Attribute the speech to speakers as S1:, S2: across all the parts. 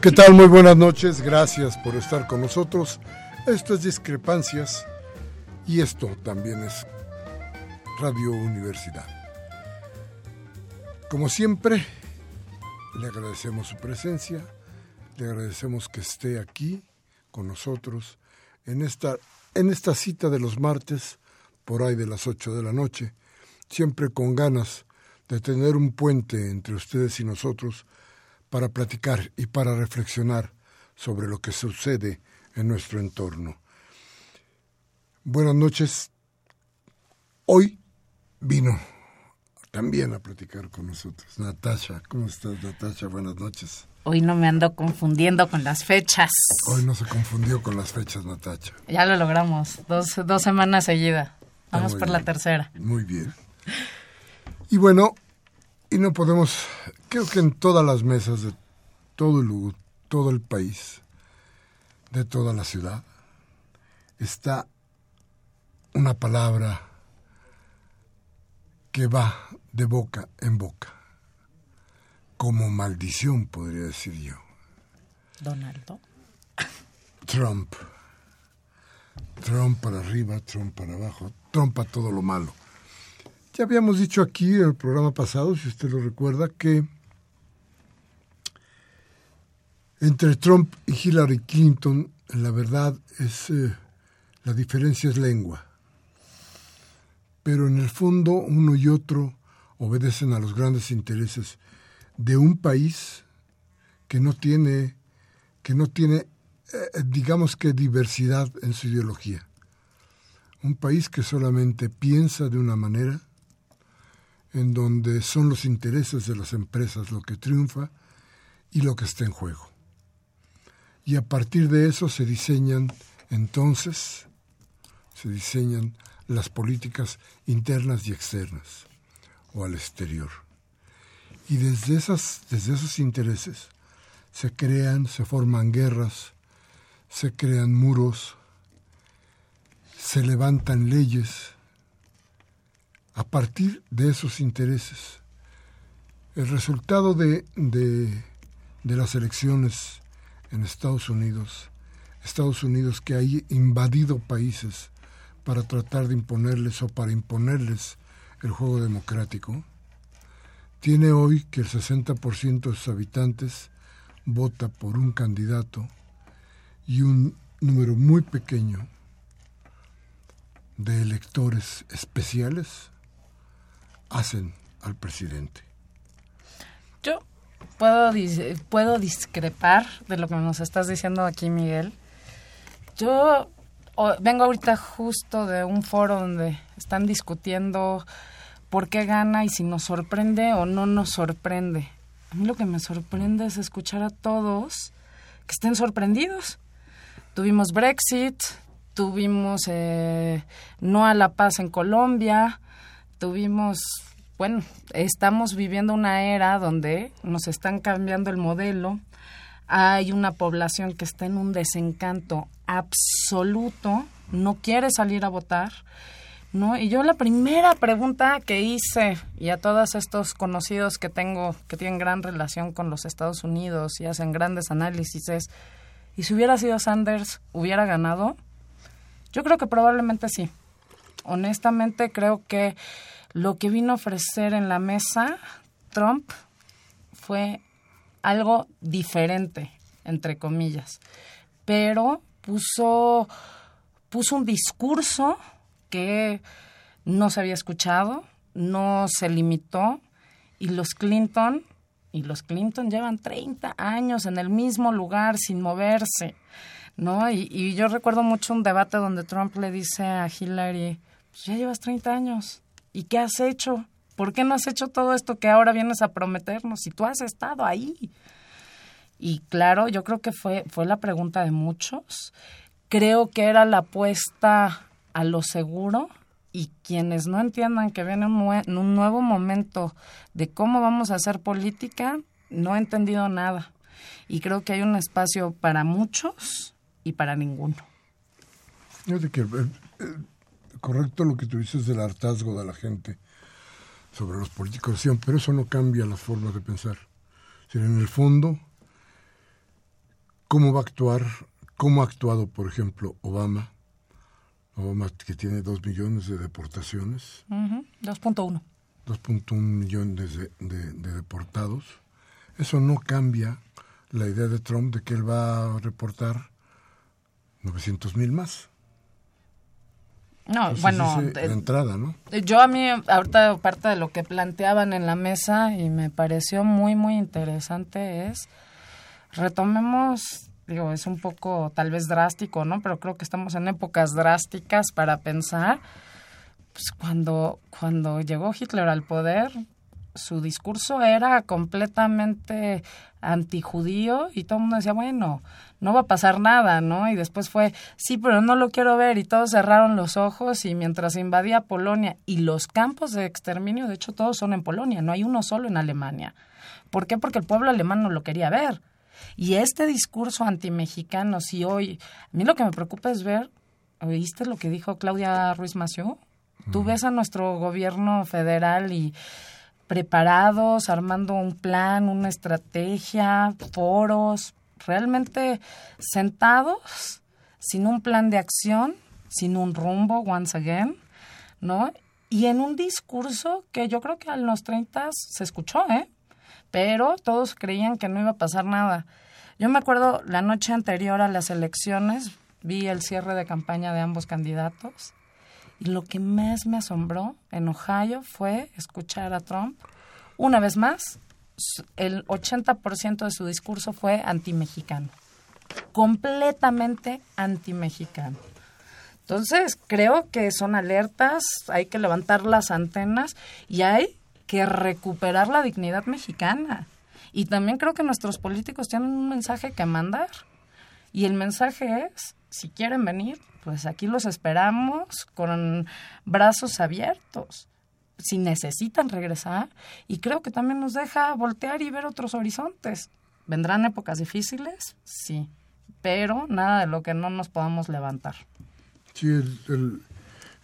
S1: ¿Qué tal? Muy buenas noches, gracias por estar con nosotros. Esto es Discrepancias y esto también es Radio Universidad. Como siempre, le agradecemos su presencia, le agradecemos que esté aquí con nosotros en esta, en esta cita de los martes, por ahí de las 8 de la noche, siempre con ganas de tener un puente entre ustedes y nosotros para platicar y para reflexionar sobre lo que sucede en nuestro entorno. Buenas noches. Hoy vino también a platicar con nosotros. Natasha, ¿cómo estás, Natasha? Buenas noches.
S2: Hoy no me ando confundiendo con las fechas.
S1: Hoy no se confundió con las fechas, Natasha.
S2: Ya lo logramos, dos, dos semanas seguidas. Vamos por la tercera.
S1: Muy bien. Y bueno, y no podemos, creo que en todas las mesas de todo el, todo el país, de toda la ciudad, está una palabra que va de boca en boca, como maldición podría decir yo.
S2: Donaldo.
S1: Trump. Trump para arriba, Trump para abajo, Trump a todo lo malo. Ya habíamos dicho aquí en el programa pasado, si usted lo recuerda, que entre Trump y Hillary Clinton, la verdad es eh, la diferencia es lengua. Pero en el fondo uno y otro obedecen a los grandes intereses de un país que no tiene que no tiene eh, digamos que diversidad en su ideología. Un país que solamente piensa de una manera en donde son los intereses de las empresas lo que triunfa y lo que está en juego. Y a partir de eso se diseñan entonces, se diseñan las políticas internas y externas o al exterior. Y desde, esas, desde esos intereses se crean, se forman guerras, se crean muros, se levantan leyes, a partir de esos intereses. El resultado de, de, las elecciones en Estados Unidos, Estados Unidos que ha invadido países para tratar de imponerles o para imponerles el juego democrático, tiene hoy que el 60% de sus habitantes vota por un candidato y un número muy pequeño de electores especiales hacen al presidente.
S2: Puedo, puedo discrepar de lo que nos estás diciendo aquí, Miguel. Yo vengo ahorita justo de un foro donde están discutiendo por qué gana y si nos sorprende o no nos sorprende. A mí lo que me sorprende es escuchar a todos que estén sorprendidos. Tuvimos Brexit, tuvimos eh, no a la paz en Colombia, tuvimos, bueno, estamos viviendo una era donde nos están cambiando el modelo, hay una población que está en un desencanto absoluto, no quiere salir a votar, ¿no? Y yo la primera pregunta que hice, y a todos estos conocidos que tengo que tienen gran relación con los Estados Unidos y hacen grandes análisis, es, ¿y si hubiera sido Sanders, hubiera ganado? Yo creo que probablemente sí. Honestamente creo que lo que vino a ofrecer en la mesa Trump fue algo diferente, entre comillas, pero puso, puso un discurso que no se había escuchado, no se limitó, y los Clinton, y los Clinton llevan 30 años en el mismo lugar sin moverse, ¿no? Y, y yo recuerdo mucho un debate donde Trump le dice a Hillary, pues ya llevas 30 años, ¿y qué has hecho? ¿Por qué no has hecho todo esto que ahora vienes a prometernos si tú has estado ahí? Y claro, yo creo que fue, fue la pregunta de muchos. Creo que era la apuesta a lo seguro y quienes no entiendan que viene un, un nuevo momento de cómo vamos a hacer política, no he entendido nada. Y creo que hay un espacio para muchos y para ninguno.
S1: Que eh, eh, correcto lo que tú dices del hartazgo de la gente sobre los políticos, pero eso no cambia las formas de pensar. en el fondo, ¿cómo va a actuar? ¿Cómo ha actuado, por ejemplo, Obama? Obama que tiene dos millones de deportaciones.
S2: 2.1.
S1: 2.1 millones de, de, de deportados. Eso no cambia la idea de Trump de que él va a reportar 900 mil más.
S2: No, bueno,
S1: de entrada, ¿no?
S2: Yo a mí, ahorita parte de lo que planteaban en la mesa y me pareció muy, muy interesante es, retomemos, digo, es un poco tal vez drástico, ¿no? Pero creo que estamos en épocas drásticas para pensar, pues cuando, cuando llegó Hitler al poder, su discurso era completamente antijudío y todo el mundo decía, bueno, no va a pasar nada, ¿no? Y después fue, sí, pero no lo quiero ver y todos cerraron los ojos y mientras invadía Polonia y los campos de exterminio, de hecho todos son en Polonia, no hay uno solo en Alemania. ¿Por qué? Porque el pueblo alemán no lo quería ver. Y este discurso antimexicano, si hoy, a mí lo que me preocupa es ver, ¿oíste lo que dijo Claudia Ruiz Massieu? Tú ves a nuestro gobierno federal y preparados, armando un plan, una estrategia, foros, realmente sentados, sin un plan de acción, sin un rumbo, once again, ¿no? Y en un discurso que yo creo que a los 30 se escuchó, ¿eh? Pero todos creían que no iba a pasar nada. Yo me acuerdo la noche anterior a las elecciones, vi el cierre de campaña de ambos candidatos y lo que más me asombró en Ohio fue escuchar a Trump. Una vez más, el 80% de su discurso fue anti-mexicano. Completamente anti-mexicano. Entonces, creo que son alertas, hay que levantar las antenas y hay que recuperar la dignidad mexicana. Y también creo que nuestros políticos tienen un mensaje que mandar. Y el mensaje es, si quieren venir, pues aquí los esperamos con brazos abiertos si necesitan regresar y creo que también nos deja voltear y ver otros horizontes. ¿Vendrán épocas difíciles? Sí, pero nada de lo que no nos podamos levantar.
S1: Sí, el,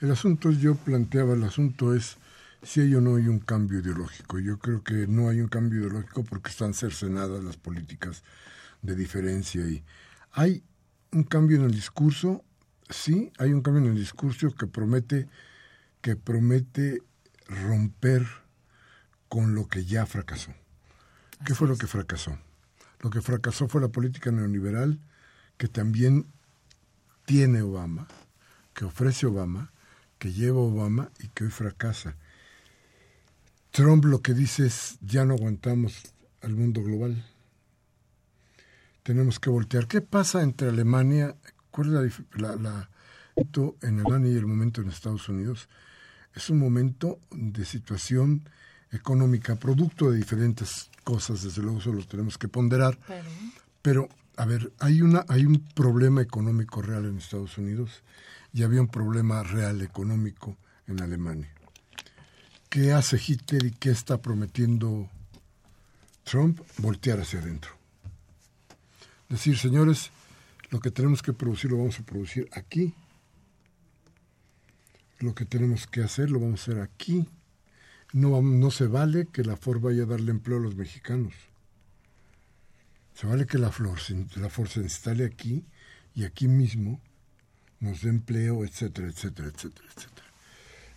S1: el, asunto yo planteaba, el asunto es si hay o no hay un cambio ideológico. Yo creo que no hay un cambio ideológico porque están cercenadas las políticas de diferencia y hay un cambio en el discurso sí hay un cambio en el discurso que promete, que promete romper con lo que ya fracasó. ¿Qué fue lo que fracasó? Lo que fracasó fue la política neoliberal que también tiene Obama, que ofrece Obama, que lleva Obama y que hoy fracasa. Trump lo que dice es, ya no aguantamos al mundo global. Tenemos que voltear. ¿Qué pasa entre Alemania, ¿Cuál es la, la, en Alemania y el momento en Estados Unidos? Es un momento de situación económica, producto de diferentes cosas, desde luego eso lo tenemos que ponderar, pero, a ver, hay, una, hay un problema económico real en Estados Unidos y había un problema real económico en Alemania. ¿Qué hace Hitler y qué está prometiendo Trump? Voltear hacia adentro. Decir, señores, lo que tenemos que producir lo vamos a producir aquí. Lo que tenemos que hacer lo vamos a hacer aquí. No, no se vale que la Ford vaya a darle empleo a los mexicanos. Se vale que la, flor, la se instale aquí y aquí mismo nos dé empleo, etcétera, etcétera, etcétera, etcétera.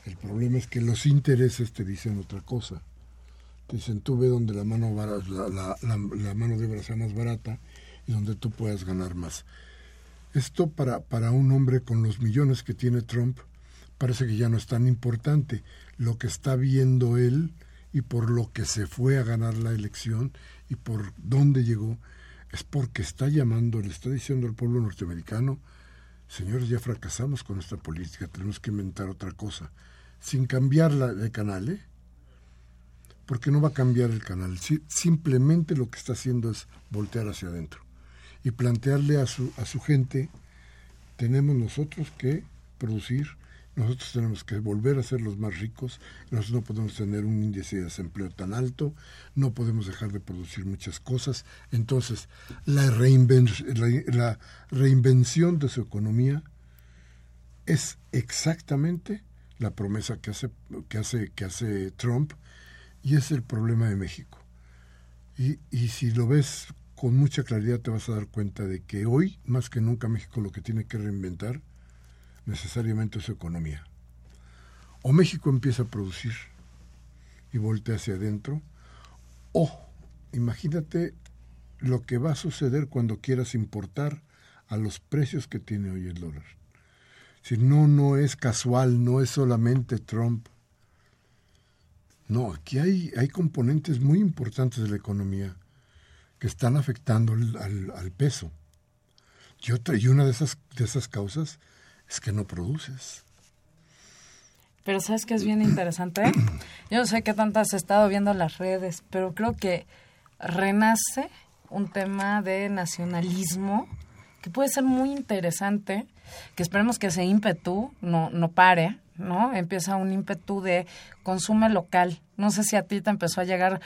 S1: El problema es que los intereses te dicen otra cosa. Te dicen, tú ve donde la mano, la, mano de obra sea más barata y donde tú puedas ganar más. Esto para, para un hombre con los millones que tiene Trump parece que ya no es tan importante. Lo que está viendo él y por lo que se fue a ganar la elección y por dónde llegó es porque está llamando, le está diciendo al pueblo norteamericano, señores, ya fracasamos con esta política, tenemos que inventar otra cosa, sin cambiarla de canal, ¿eh? porque no va a cambiar el canal, simplemente lo que está haciendo es voltear hacia adentro y plantearle a su, a su gente, tenemos nosotros que producir nosotros tenemos que volver a ser los más ricos, nosotros no podemos tener un índice de desempleo tan alto, no podemos dejar de producir muchas cosas. Entonces, la, la reinvención de su economía es exactamente la promesa que hace, que hace, que hace Trump y es el problema de México. Y, y si lo ves con mucha claridad te vas a dar cuenta de que hoy, más que nunca, México lo que tiene que reinventar necesariamente su economía. O México empieza a producir y voltea hacia adentro, o imagínate lo que va a suceder cuando quieras importar a los precios que tiene hoy el dólar. Si no, no es casual, no es solamente Trump. No, aquí hay, hay componentes muy importantes de la economía que están afectando al, al, peso. Y, otra, y una de esas, de esas causas es que no produces.
S2: Pero sabes que es bien interesante. Yo no sé qué tanto has estado viendo las redes, pero creo que renace un tema de nacionalismo que puede ser muy interesante, que esperemos que ese ímpetu no, no pare, ¿no? Empieza un ímpetu de consume local. No sé si a ti te empezó a llegar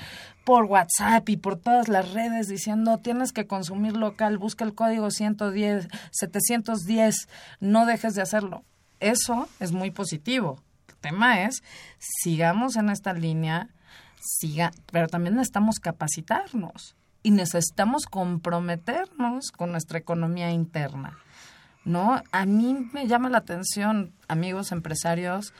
S2: por WhatsApp y por todas las redes diciendo tienes que consumir local, busca el código 110, 710, no dejes de hacerlo. Eso es muy positivo. El tema es, sigamos en esta línea, siga, pero también necesitamos capacitarnos y necesitamos comprometernos con nuestra economía interna. ¿No? A mí me llama la atención, amigos empresarios,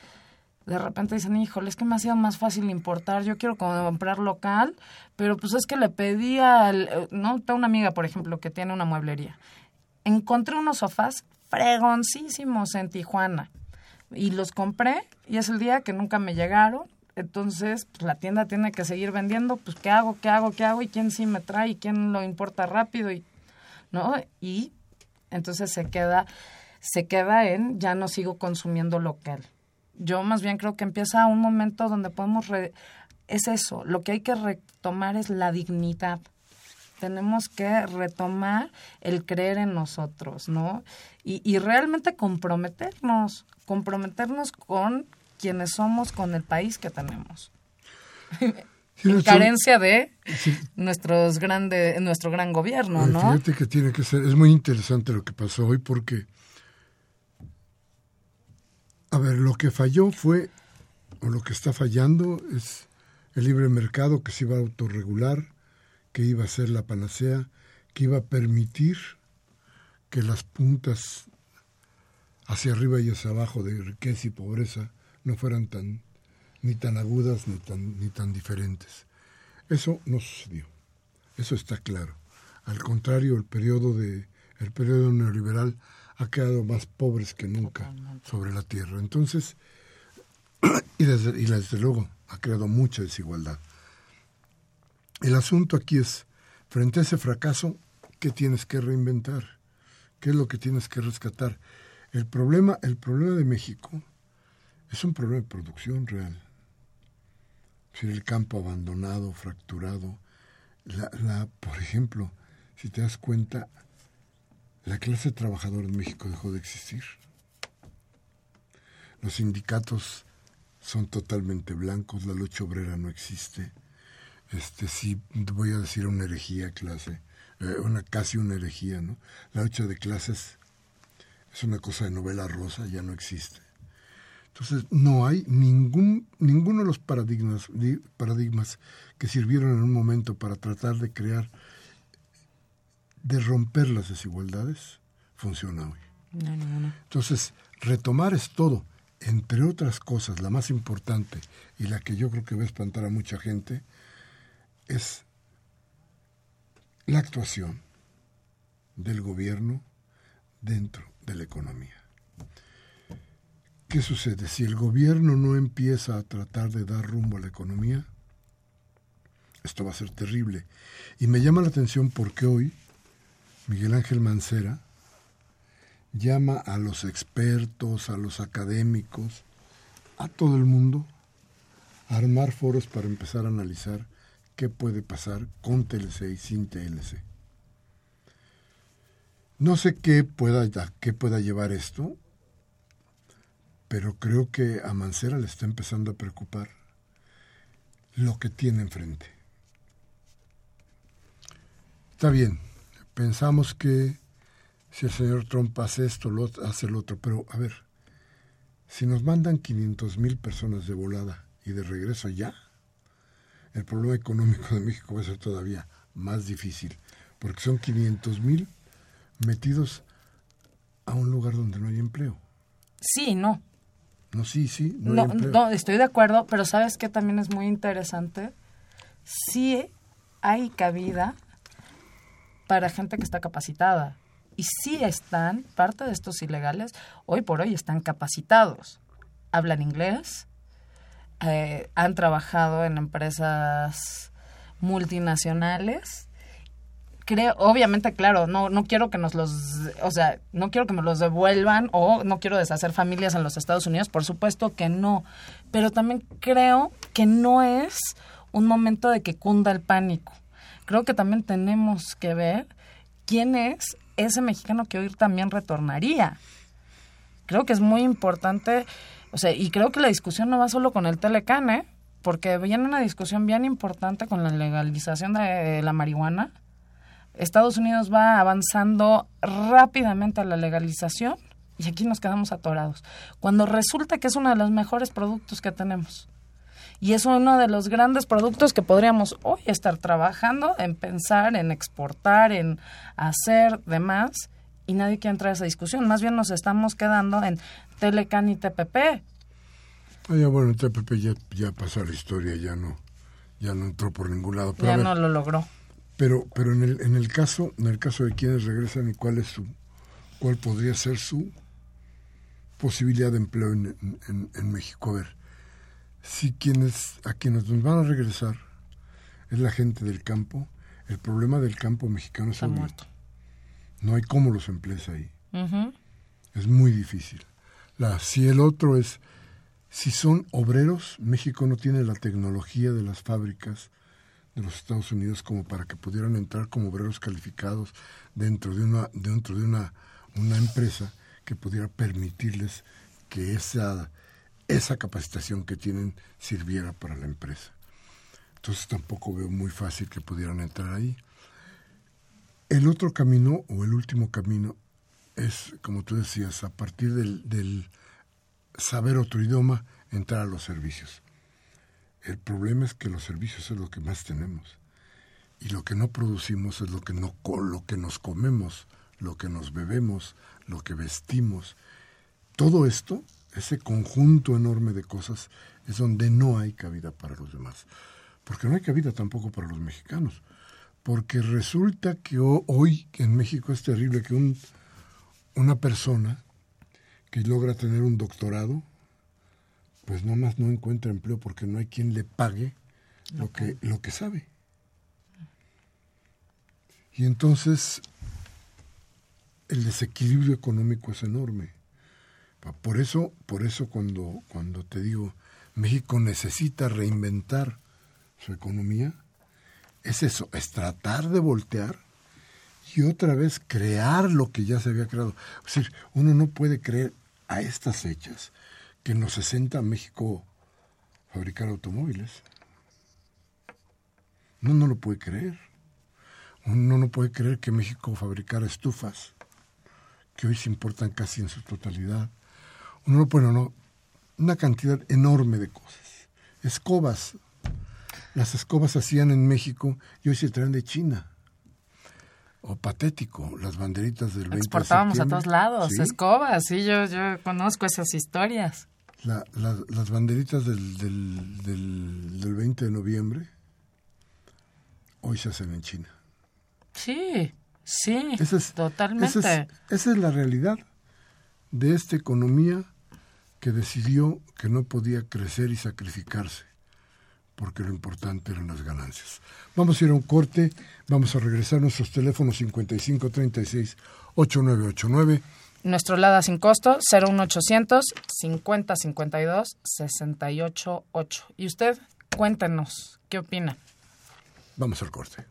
S2: de repente dicen, híjole, es que me ha sido más fácil importar, yo quiero comprar local, pero pues es que le pedí al, eh, no, una amiga, por ejemplo, que tiene una mueblería. Encontré unos sofás fregoncísimos en Tijuana y los compré y es el día que nunca me llegaron. Entonces, pues la tienda tiene que seguir vendiendo, pues ¿qué hago? ¿Qué hago? ¿Qué hago? ¿Y quién sí me trae? ¿Y quién lo importa rápido? Y, ¿no? Y entonces se queda, se queda en ya no sigo consumiendo local. Yo más bien creo que empieza un momento donde podemos es eso, lo que hay que retomar es la dignidad. Tenemos que retomar el creer en nosotros, ¿no? Y, y realmente comprometernos, comprometernos con quienes somos, con el país que tenemos. en carencia de nuestros grande, nuestro gran gobierno, ¿no?
S1: Fíjate que tiene que ser, es muy interesante lo que pasó hoy porque, a ver, lo que falló fue, o lo que está fallando es el libre mercado que se iba a autorregular, que iba a ser la panacea, que iba a permitir que las puntas hacia arriba y hacia abajo de riqueza y pobreza no fueran tan ni tan agudas ni tan, ni tan diferentes. Eso no sucedió. Eso está claro. Al contrario, el periodo, de, el periodo neoliberal ha quedado más pobres que nunca sobre la tierra. Entonces, y desde, y desde luego ha creado mucha desigualdad. El asunto aquí es, frente a ese fracaso, ¿qué tienes que reinventar? ¿Qué es lo que tienes que rescatar? El problema, el problema de México es un problema de producción real el campo abandonado, fracturado. La, por ejemplo, si te das cuenta, la clase trabajadora en México dejó de existir. Los sindicatos son totalmente blancos, la lucha obrera no existe. Este sí, voy a decir una herejía clase, eh, una casi una herejía, ¿no? La lucha de clases es una cosa de novela rosa, ya no existe. Entonces, no hay ningún, ninguno de los paradigmas, paradigmas que sirvieron en un momento para tratar de crear, de romper las desigualdades, funciona hoy. Entonces, retomar es todo entre otras cosas, la más importante y la que yo creo que va a espantar a mucha gente, es la actuación del gobierno dentro de la economía. ¿Qué sucede? Si el gobierno no empieza a tratar de dar rumbo a la economía, esto va a ser terrible. Y me llama la atención porque hoy Miguel Ángel Mancera, llama a los expertos, a los académicos, a todo el mundo, a armar foros para empezar a analizar qué puede pasar con TLC y sin TLC. No sé qué pueda, qué pueda llevar esto, pero creo que a Mancera le está empezando a preocupar lo que tiene enfrente. Está bien, pensamos que si el señor Trump hace esto, lo, hace el otro. Pero, a ver, si nos mandan 500 mil personas de volada y de regreso ya, el problema económico de México va a ser todavía más difícil, porque son 500 mil metidos a un lugar donde no hay empleo.
S2: Sí, no.
S1: No, sí, sí.
S2: No, no, estoy de acuerdo, pero ¿sabes qué también es muy interesante? Sí hay cabida para gente que está capacitada y sí están, parte de estos ilegales, hoy por hoy están capacitados. Hablan inglés, eh, han trabajado en empresas multinacionales. Creo, obviamente, claro, no, no quiero que nos los, o sea, no quiero que me los devuelvan o no quiero deshacer familias en los Estados Unidos, por supuesto que no. Pero también creo que no es un momento de que cunda el pánico. Creo que también tenemos que ver quién es ese mexicano que hoy también retornaría. Creo que es muy importante, o sea, y creo que la discusión no va solo con el Telecán, ¿eh? porque viene una discusión bien importante con la legalización de la marihuana. Estados Unidos va avanzando rápidamente a la legalización y aquí nos quedamos atorados. Cuando resulta que es uno de los mejores productos que tenemos. Y es uno de los grandes productos que podríamos hoy estar trabajando en pensar, en exportar, en hacer demás. Y nadie quiere entrar a esa discusión. Más bien nos estamos quedando en Telecan y TPP.
S1: Ah, ya, bueno, TPP ya, ya pasó la historia, ya no, ya no entró por ningún lado.
S2: ya no lo logró.
S1: Pero, pero en el, en el caso, en el caso de quienes regresan y cuál es su, cuál podría ser su posibilidad de empleo en, en, en México. A ver, si quienes a quienes nos van a regresar es la gente del campo, el problema del campo mexicano es muerto. No hay cómo los emplees ahí. Es muy difícil. La, si el otro es, si son obreros, México no tiene la tecnología de las fábricas de los Estados Unidos como para que pudieran entrar como obreros calificados dentro de una, dentro de una, una empresa que pudiera permitirles que esa esa capacitación que tienen sirviera para la empresa. Entonces tampoco veo muy fácil que pudieran entrar ahí. El otro camino o el último camino es, como tú decías, a partir del, saber otro idioma, entrar a los servicios. El problema es que los servicios es lo que más tenemos y lo que no producimos es lo que no lo que nos comemos, lo que nos bebemos, lo que vestimos. Todo esto ese conjunto enorme de cosas es donde no hay cabida para los demás. Porque no hay cabida tampoco para los mexicanos. Porque resulta que hoy en México es terrible que un, una persona que logra tener un doctorado, pues nomás no encuentra empleo porque no hay quien le pague lo que, lo que sabe. Y entonces el desequilibrio económico es enorme. Por eso, por eso cuando, cuando te digo, México necesita reinventar su economía, es eso, es tratar de voltear y otra vez crear lo que ya se había creado. Es decir, uno no puede creer a estas fechas que en los 60 México fabricar automóviles. Uno no lo puede creer. Uno no puede creer que México fabricara estufas, que hoy se importan casi en su totalidad. Uno no puede, no, una cantidad enorme de cosas. Escobas. Las escobas se hacían en México y hoy se traen de China. O patético, las banderitas del 20
S2: Exportábamos a todos lados, escobas, sí, yo, yo conozco esas historias.
S1: Las banderitas del, del, del, 20 de noviembre hoy se hacen en China.
S2: Sí, sí, totalmente.
S1: Esa esa es la realidad de esta economía que decidió que no podía crecer y sacrificarse, porque lo importante eran las ganancias. Vamos a ir a un corte, vamos a regresar a nuestros teléfonos 5536 8989.
S2: Nuestro LADA sin costo 01800 5052 688. Y usted, cuéntenos, ¿qué opina?
S1: Vamos al corte.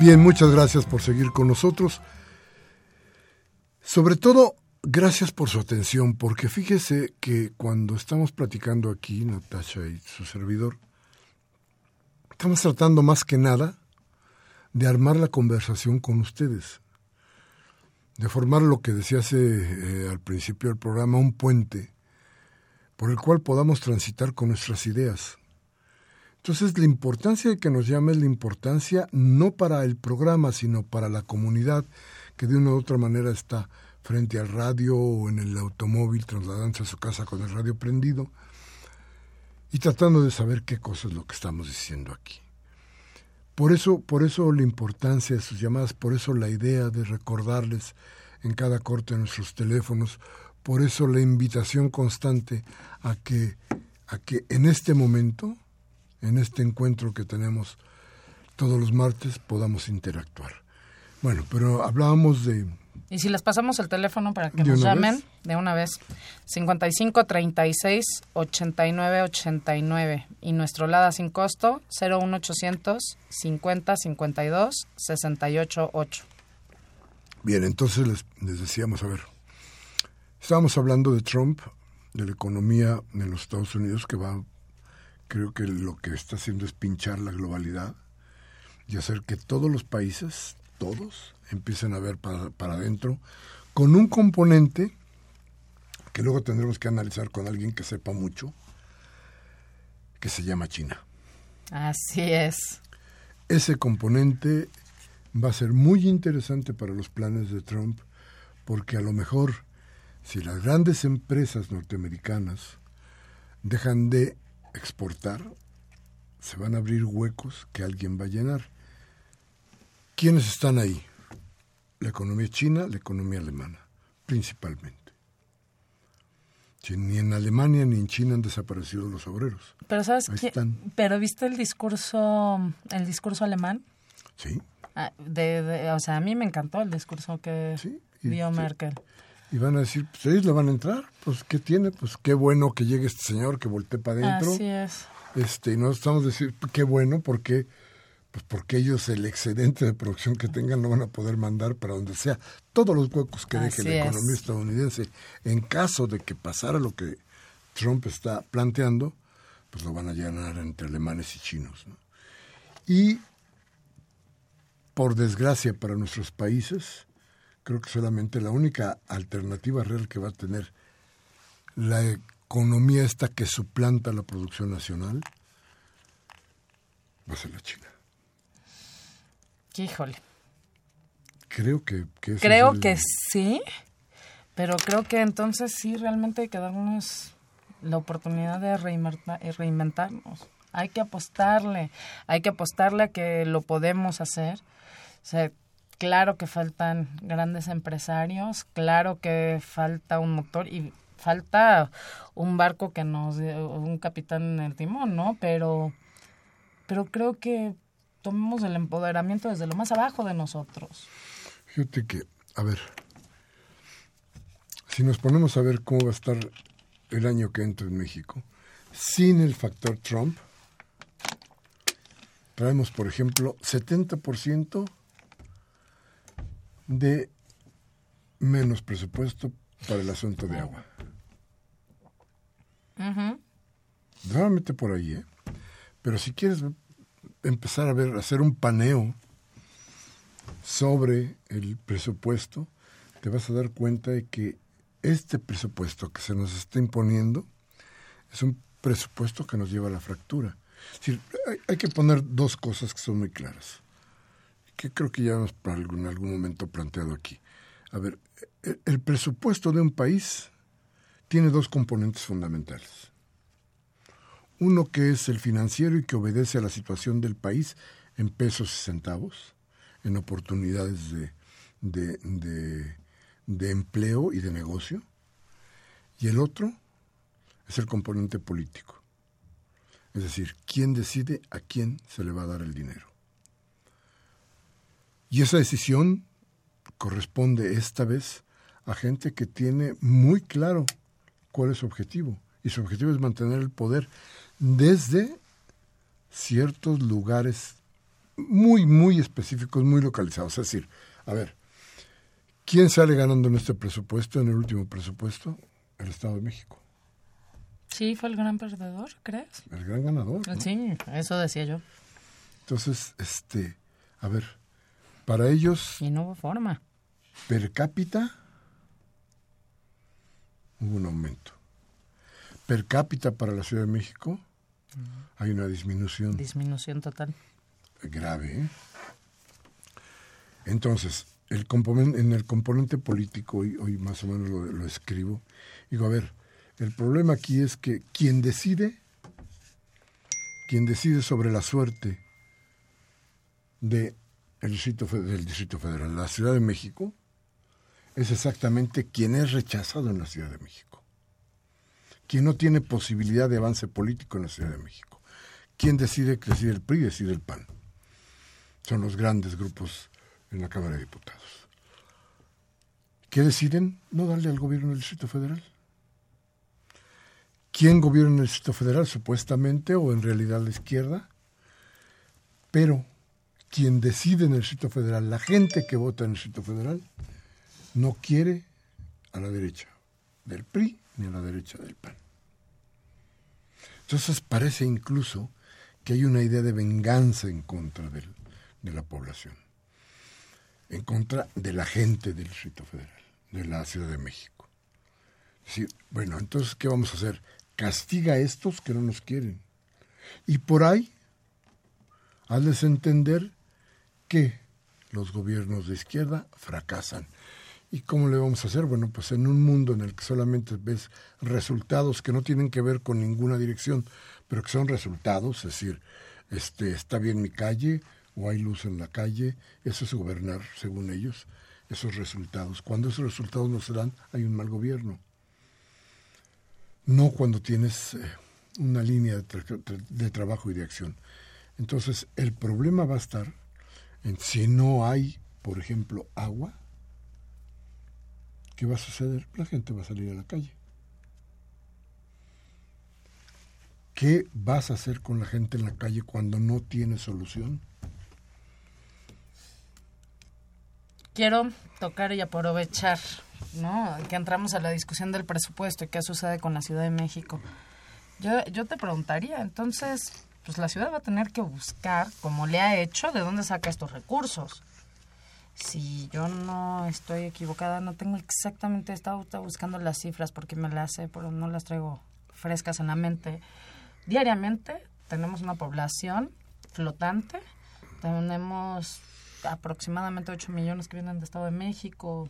S1: Bien, muchas gracias por seguir con nosotros. Sobre todo, gracias por su atención, porque fíjese que cuando estamos platicando aquí, Natasha y su servidor, estamos tratando más que nada de armar la conversación con ustedes, de formar lo que decía hace, eh, al principio del programa, un puente por el cual podamos transitar con nuestras ideas. Entonces, la importancia de que nos llame es la importancia no para el programa, sino para la comunidad que de una u otra manera está frente al radio o en el automóvil trasladándose a su casa con el radio prendido y tratando de saber qué cosa es lo que estamos diciendo aquí. Por eso, por eso la importancia de sus llamadas, por eso la idea de recordarles en cada corte de nuestros teléfonos, por eso la invitación constante a que, a que en este momento en este encuentro que tenemos todos los martes podamos interactuar. Bueno, pero hablábamos de...
S2: Y si les pasamos el teléfono para que nos llamen de una vez, 55 36 89 89 y nuestro LADA sin costo 01800 50 52 68 8.
S1: Bien, entonces les, les decíamos, a ver, estábamos hablando de Trump, de la economía en los Estados Unidos que va creo que lo que está haciendo es pinchar la globalidad y hacer que todos los países, todos, empiecen a ver para, para adentro, con un componente que luego tendremos que analizar con alguien que sepa mucho, que se llama China.
S2: Así es.
S1: Ese componente va a ser muy interesante para los planes de Trump, porque a lo mejor Si las grandes empresas norteamericanas dejan de exportar, se van a abrir huecos que alguien va a llenar. ¿Quiénes están ahí? La economía china, la economía alemana, principalmente. Ni en Alemania ni en China han desaparecido los obreros.
S2: Pero sabes qué? Pero viste el discurso, el discurso alemán.
S1: Sí.
S2: Ah, de, o sea, a mí me encantó el discurso que dio Merkel.
S1: Y van a decir, pues ellos le van a entrar, pues ¿qué tiene? Pues qué bueno que llegue este señor, que voltee para adentro.
S2: Así es.
S1: Este, y no estamos diciendo, qué bueno, porque pues porque ellos el excedente de producción que tengan lo van a poder mandar para donde sea. Todos los huecos que deje la economía estadounidense, en caso de que pasara lo que Trump está planteando, pues lo van a llenar entre alemanes y chinos. Y, por desgracia para nuestros países, creo que solamente la única alternativa real que va a tener la economía esta que suplanta la producción nacional va a ser la China.
S2: Híjole.
S1: Creo que,
S2: Creo que sí, pero creo que entonces sí realmente hay que darnos la oportunidad de reinventarnos. Hay que apostarle, hay que apostarle a que lo podemos hacer. O sea, claro que faltan grandes empresarios, claro que falta un motor y falta un barco que nos un capitán en el timón, ¿no? Pero pero creo que tomemos el empoderamiento desde lo más abajo de nosotros.
S1: Fíjate que, a ver, si nos ponemos a ver cómo va a estar el año que entra en México, sin el factor Trump, traemos, por ejemplo, 70% de menos presupuesto para el asunto de agua. Nuevamente por ahí, ¿eh? Pero si quieres empezar a ver, hacer un paneo sobre el presupuesto, te vas a dar cuenta de que este presupuesto que se nos está imponiendo es un presupuesto que nos lleva a la fractura. hay, que poner dos cosas que son muy claras, que creo que ya hemos en algún momento planteado aquí. A ver, el presupuesto de un país tiene dos componentes fundamentales. Uno que es el financiero y que obedece a la situación del país en pesos y centavos, en oportunidades de, de, empleo y de negocio. Y el otro es el componente político. Es decir, quién decide a quién se le va a dar el dinero. Y esa decisión corresponde esta vez a gente que tiene muy claro cuál es su objetivo. Y su objetivo es mantener el poder desde ciertos lugares muy, muy específicos, muy localizados. Es decir, a ver, ¿quién sale ganando en este presupuesto, en el último presupuesto? El Estado de México.
S2: Sí, fue el gran perdedor, ¿crees?
S1: El gran ganador.
S2: Sí, eso decía yo.
S1: Entonces, este, a ver, para ellos...
S2: Y no hubo forma.
S1: Per cápita hubo un aumento. Per cápita para la Ciudad de México hay una disminución.
S2: Disminución total.
S1: Grave. ¿eh? Entonces, el en el componente político, hoy, hoy más o menos lo, escribo, digo, a ver, el problema aquí es que quien decide, quien decide sobre la suerte de el distrito, del Distrito Federal, la Ciudad de México, es exactamente quien es rechazado en la Ciudad de México quien no tiene posibilidad de avance político en la Ciudad de México. ¿Quién decide? Que decide el PRI, decide el PAN. Son los grandes grupos en la Cámara de Diputados. ¿Qué deciden? No darle al gobierno del Distrito Federal. ¿Quién gobierna el Distrito Federal? Supuestamente o en realidad la izquierda. Pero quien decide en el Distrito Federal, la gente que vota en el Distrito Federal, no quiere a la derecha del PRI ni a la derecha del PAN. Entonces parece incluso que hay una idea de venganza en contra de la población, en contra de la gente del Distrito Federal, de la Ciudad de México. Es bueno, entonces, ¿qué vamos a hacer? Castiga a estos que no nos quieren. Y por ahí, hazles entender que los gobiernos de izquierda fracasan ¿Y cómo le vamos a hacer? Bueno, pues en un mundo en el que solamente ves resultados que no tienen que ver con ninguna dirección, pero que son resultados, es decir, este, está bien mi calle o hay luz en la calle, eso es gobernar, según ellos, esos resultados. Cuando esos resultados no se dan, hay un mal gobierno. No cuando tienes eh, una línea de, de trabajo y de acción. Entonces, el problema va a estar si no hay, por ejemplo, agua, ¿qué va a suceder? La gente va a salir a la calle. ¿Qué vas a hacer con la gente en la calle cuando no tiene solución?
S2: Quiero tocar y aprovechar, ¿no? Que entramos a la discusión del presupuesto y qué sucede con la Ciudad de México. Yo, yo te preguntaría, entonces, pues la ciudad va a tener que buscar, como le ha hecho, de dónde saca estos recursos si yo no estoy equivocada, no tengo exactamente, estaba buscando las cifras porque me las sé, pero no las traigo frescas en la mente. Diariamente tenemos una población flotante, tenemos aproximadamente 8 millones que vienen de Estado de México,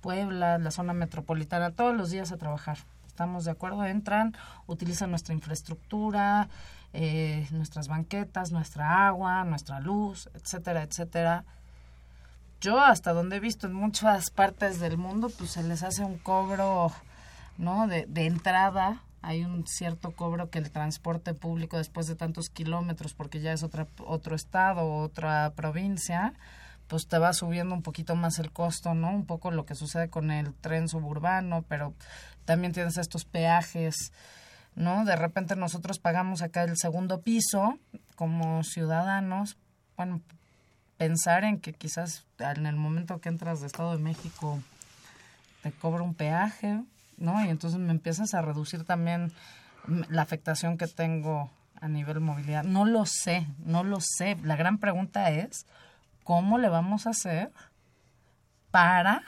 S2: Puebla, la zona metropolitana, todos los días a trabajar. ¿Estamos de acuerdo? Entran, utilizan nuestra infraestructura, eh, nuestras banquetas, nuestra agua, nuestra luz, etcétera, etcétera yo hasta donde he visto en muchas partes del mundo, pues se les hace un cobro, ¿no? De, de entrada, hay un cierto cobro que el transporte público después de tantos kilómetros, porque ya es otra, otro estado, otra provincia, pues te va subiendo un poquito más el costo, ¿no? Un poco lo que sucede con el tren suburbano, pero también tienes estos peajes, ¿no? De repente nosotros pagamos acá el segundo piso como ciudadanos, bueno, pensar en que quizás en el momento que entras de Estado de México te cobra un peaje, ¿no? Y entonces me empiezas a reducir también la afectación que tengo a nivel movilidad. No lo sé, no lo sé. La gran pregunta es, ¿cómo le vamos a hacer para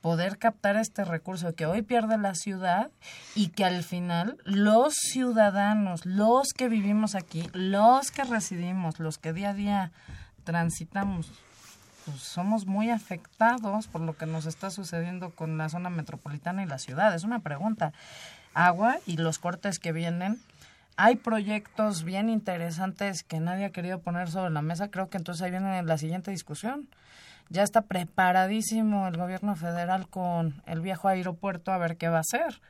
S2: poder captar este recurso que hoy pierde la ciudad y que al final los ciudadanos, los que vivimos aquí, los que residimos, los que día a día transitamos. Pues somos muy afectados por lo que nos está sucediendo con la zona metropolitana y la ciudad. Es una pregunta. Agua y los cortes que vienen. Hay proyectos bien interesantes que nadie ha querido poner sobre la mesa. Creo que entonces ahí viene la siguiente discusión. Ya está preparadísimo el gobierno federal con el viejo aeropuerto a ver qué va a hacer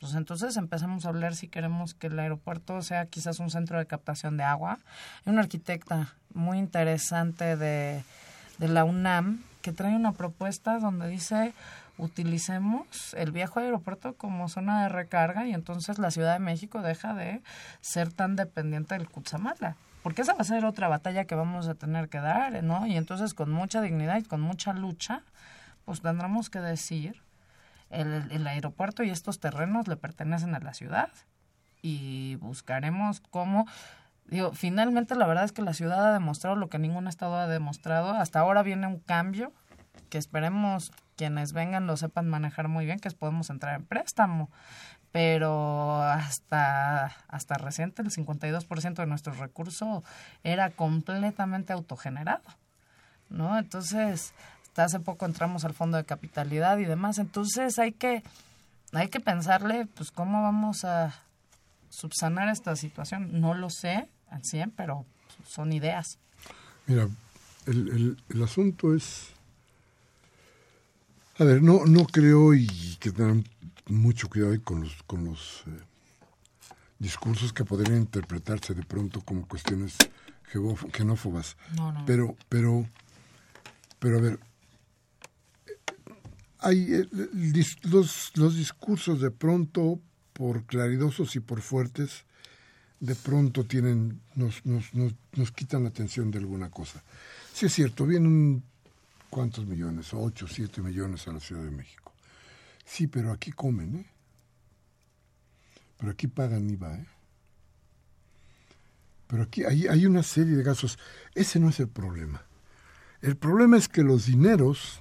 S2: pues entonces empezamos a hablar si queremos que el aeropuerto sea quizás un centro de captación de agua. Hay una arquitecta muy interesante de, de la UNAM que trae una propuesta donde dice utilicemos el viejo aeropuerto como zona de recarga y entonces la Ciudad de México deja de ser tan dependiente del Cutzamala. Porque esa va a ser otra batalla que vamos a tener que dar, ¿no? Y entonces con mucha dignidad y con mucha lucha, pues tendremos que decir el, aeropuerto y estos terrenos le pertenecen a la ciudad y buscaremos cómo digo finalmente la verdad es que la ciudad ha demostrado lo que ningún estado ha demostrado hasta ahora viene un cambio que esperemos quienes vengan lo sepan manejar muy bien que podemos entrar en préstamo pero hasta hasta reciente el 52% de nuestro recurso era completamente autogenerado ¿no? Entonces, hace poco entramos al fondo de capitalidad y demás. Entonces hay que, hay que pensarle, pues, cómo vamos a subsanar esta situación. No lo sé al 100, pero son ideas.
S1: Mira, el, el, asunto es... A ver, no, no creo y que tengan mucho cuidado con los, con los eh, discursos que podrían interpretarse de pronto como cuestiones xenófobas.
S2: No, no.
S1: Pero, pero, pero a ver, hay eh, los, los discursos de pronto, por claridosos y por fuertes, de pronto tienen, nos, nos, nos, nos quitan la atención de alguna cosa. Sí es cierto, vienen cuántos millones, ocho, siete millones a la Ciudad de México. Sí, pero aquí comen, ¿eh? Pero aquí pagan IVA, ¿eh? Pero aquí hay, hay una serie de gastos. Ese no es el problema. El problema es que los dineros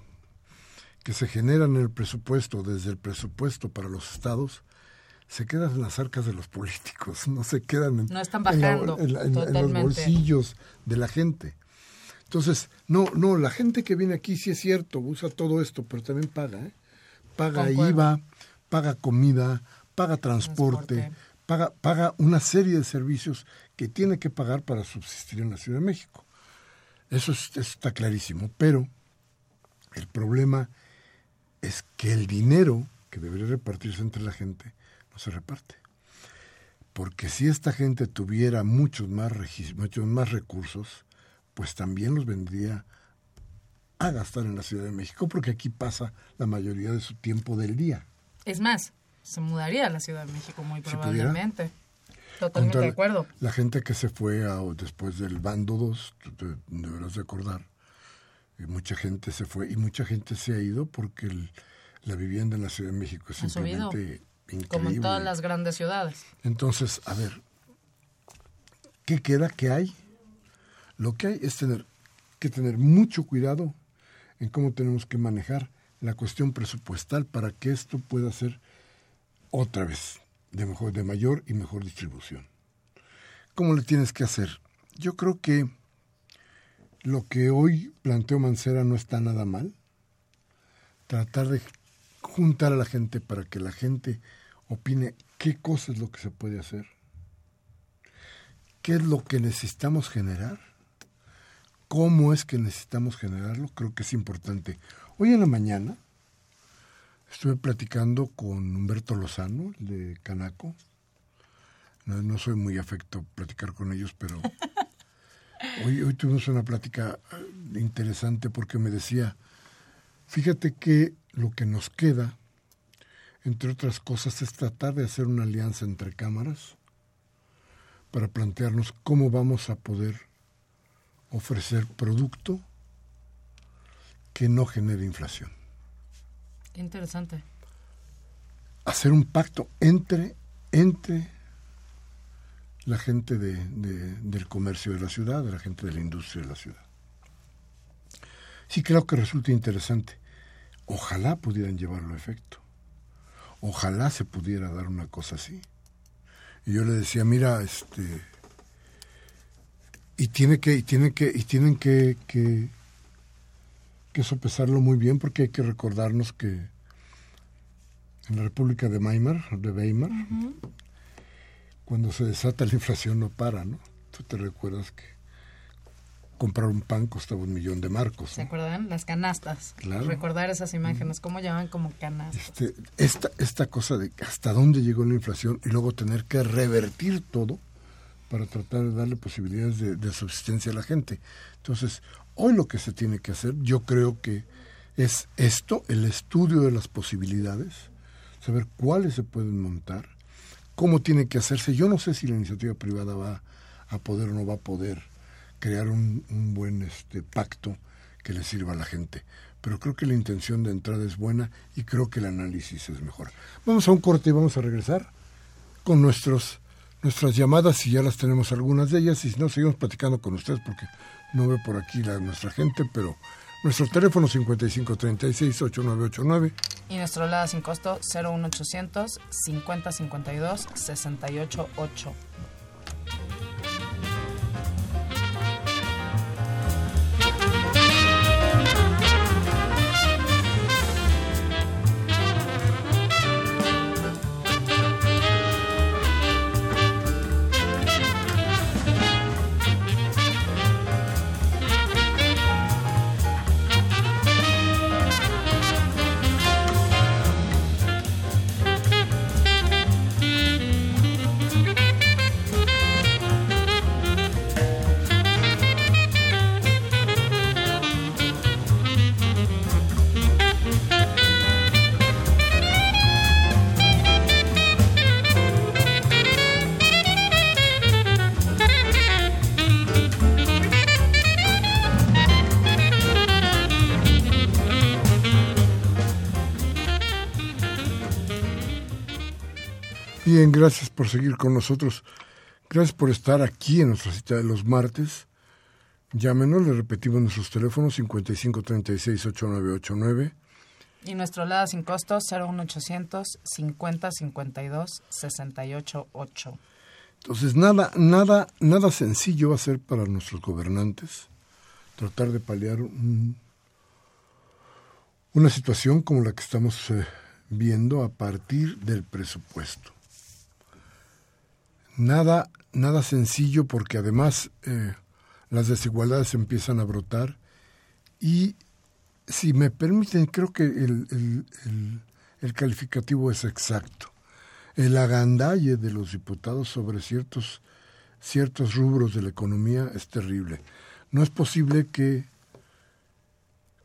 S1: que se generan en el presupuesto, desde el presupuesto para los estados, se quedan en las arcas de los políticos, no se quedan en,
S2: no están bajando,
S1: en, los bolsillos de la gente. Entonces, no, no, la gente que viene aquí sí es cierto, usa todo esto, pero también paga, ¿eh? Paga
S2: Concuerdo.
S1: IVA, paga comida, paga transporte,
S2: Transporte.
S1: Paga, paga una serie de servicios que tiene que pagar para subsistir en la Ciudad de México. Eso, es- eso está clarísimo, pero el problema es que el dinero que debería repartirse entre la gente no se reparte. Porque si esta gente tuviera muchos más, muchos más recursos, pues también los vendría a gastar en la Ciudad de México, porque aquí pasa la mayoría de su tiempo del día.
S2: Es más, se mudaría a la Ciudad de México muy
S1: Si
S2: probablemente. Totalmente
S1: Contra
S2: de acuerdo.
S1: La gente que se fue a- después del bando 2, tú te deberás recordar, y mucha gente se fue y mucha gente se ha ido porque el- la vivienda en la Ciudad de México es
S2: Ha
S1: simplemente increíble.
S2: Como en todas las grandes ciudades.
S1: Entonces, a ver, ¿qué queda? ¿Qué hay? Lo que hay es tener que tener mucho cuidado en cómo tenemos que manejar la cuestión presupuestal para que esto pueda ser otra vez de mejor, de mayor y mejor distribución. ¿Cómo le tienes que hacer? Yo creo que lo que hoy planteó Mancera no está nada mal. Tratar de juntar a la gente para que la gente opine qué cosa es lo que se puede hacer, qué es lo que necesitamos generar, cómo es que necesitamos generarlo, creo que es importante. Hoy en la mañana estuve platicando con Humberto Lozano, el de Canaco. No, no soy muy afecto a platicar con ellos, pero hoy, hoy tuvimos una plática eh, interesante porque me decía, fíjate que lo que nos queda entre otras cosas, es tratar de hacer una alianza entre cámaras para plantearnos cómo vamos a poder ofrecer producto que no genere inflación.
S2: Qué interesante.
S1: Hacer un pacto entre, entre la gente de, de, del comercio de la ciudad, de la gente de la industria de la ciudad. Sí creo que resulta interesante. Ojalá pudieran llevarlo a efecto. Ojalá se pudiera dar una cosa así. Y yo le decía, mira, este y tiene que y tiene que y tienen que, que que sopesarlo muy bien porque hay que recordarnos que en la República de Weimar, de Weimar, cuando se desata la inflación no para, ¿no? Tú te recuerdas que comprar un pan costaba un millón de marcos.
S2: ¿Se acuerdan? Las canastas.
S1: Claro.
S2: Recordar esas imágenes, cómo llamaban como canastas.
S1: Este, esta, esta cosa de hasta dónde llegó la inflación y luego tener que revertir todo para tratar de darle posibilidades de, subsistencia a la gente. Entonces, hoy lo que se tiene que hacer, yo creo que es esto, el estudio de las posibilidades, saber cuáles se pueden montar, cómo tiene que hacerse. Yo no sé si la iniciativa privada va a poder o no va a poder crear un, un buen este, pacto que le sirva a la gente. Pero creo que la intención de entrada es buena y creo que el análisis es mejor. Vamos a un corte y vamos a regresar con nuestros nuestras llamadas, si ya las tenemos algunas de ellas, y si no, seguimos platicando con ustedes porque no ve por aquí la, nuestra gente, pero nuestro teléfono 5536-8989.
S2: Y nuestro lado sin costo 01800 5052 688.
S1: Bien, gracias por seguir con nosotros. Gracias por estar aquí en nuestra cita de los martes. Llámenos, le repetimos nuestros teléfonos 5536-8989.
S2: Y nuestro lado sin costo 01800 5052
S1: tratar de paliar una situación como la que estamos eh, viendo a partir del presupuesto. Nada, nada sencillo porque además eh, las desigualdades empiezan a brotar y si me permiten, creo que el, el calificativo es exacto. El agandalle de los diputados sobre ciertos, ciertos rubros de la economía es terrible. No es posible que